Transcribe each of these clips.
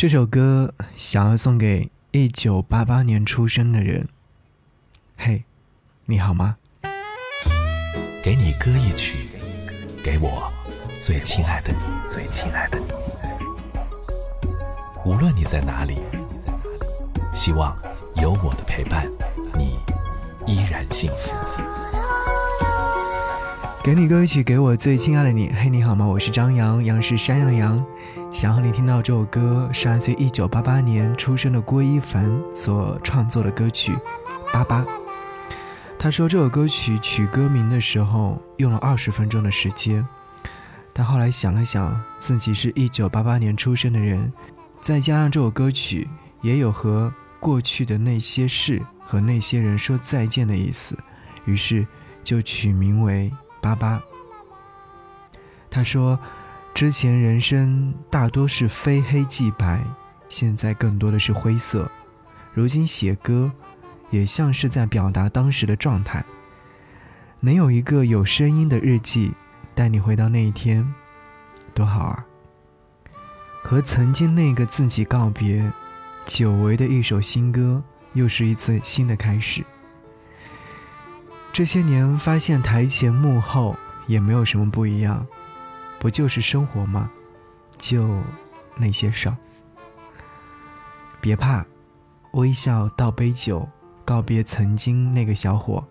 这首歌想要送给一九八八年出生的人。嘿，你好吗？给你歌一曲，给我最亲爱的你，最亲爱的你。无论你在哪里，希望有我的陪伴，你依然幸福。给你歌一曲，给我最亲爱的你。嘿，你好吗？我是张扬，杨是山羊的羊。想和你听到这首歌，是来自一九八八年出生的郭一凡所创作的歌曲《八八》。他说这首歌曲取歌名的时候用了二十分钟的时间，但后来想了想，自己是一九八八年出生的人，再加上这首歌曲也有和过去的那些事和那些人说再见的意思，于是就取名为《八八》。他说。之前人生大多是非黑即白，现在更多的是灰色。如今写歌，也像是在表达当时的状态。能有一个有声音的日记，带你回到那一天，多好啊！和曾经那个自己告别，久违的一首新歌，又是一次新的开始。这些年发现台前幕后也没有什么不一样。不就是生活吗？就那些事儿。别怕，微笑倒杯酒，告别曾经那个小伙。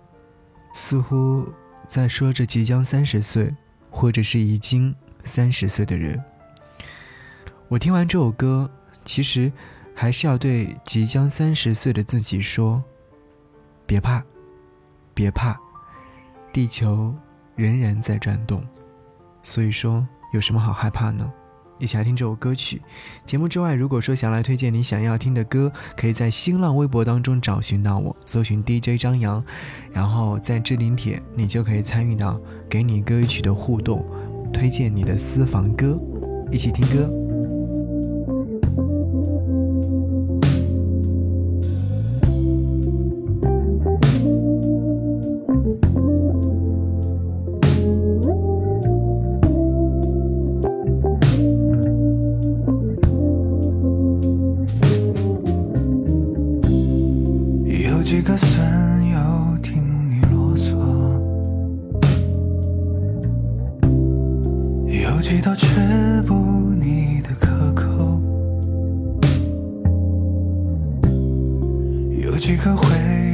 似乎在说着即将三十岁，或者是已经三十岁的人。我听完这首歌，其实还是要对即将三十岁的自己说：别怕，别怕，地球仍然在转动。所以说，有什么好害怕呢？一起来听这首歌曲。节目之外，如果说想来推荐你想要听的歌，可以在新浪微博当中找寻到我，搜寻 DJ 张扬，然后在置顶帖，你就可以参与到给你歌曲的互动，推荐你的私房歌，一起听歌。怎有听你啰嗦？有几道吃不腻的可口？有几个回。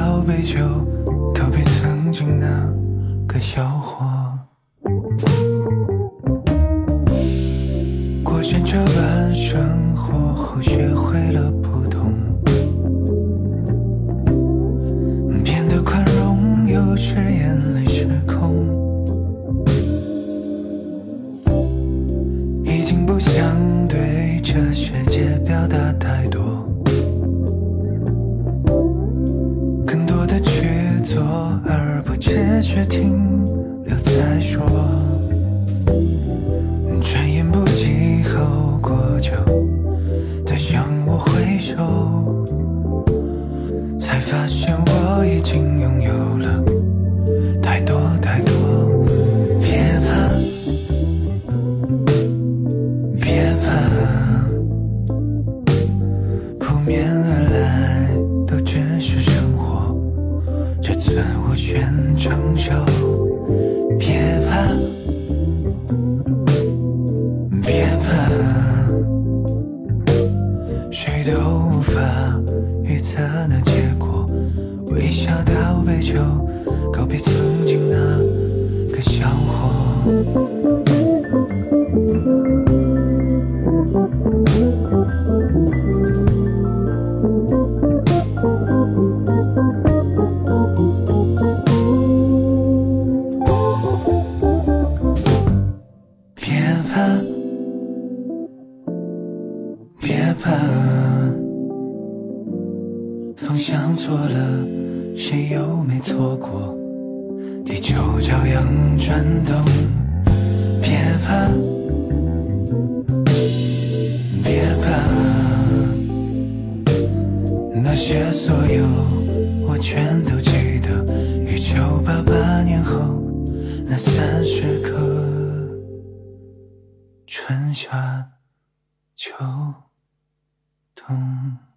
倒杯酒，告别曾经那个小伙。过惯这般生活后，学会了普通，变得宽容，有时眼泪失控，已经不想对这世界表达太多。发现我已经拥有了太多太多。别怕，别怕，扑面而来都只是生活，这次我全承受。别怕，别怕，谁都无法预测那结果。微笑到尾，就告别曾经那个小伙。别怕。方向错了。谁又没错过？地球照样转动，别怕，别怕，那些所有我全都记得。一九八八年后，那三十个春夏秋冬。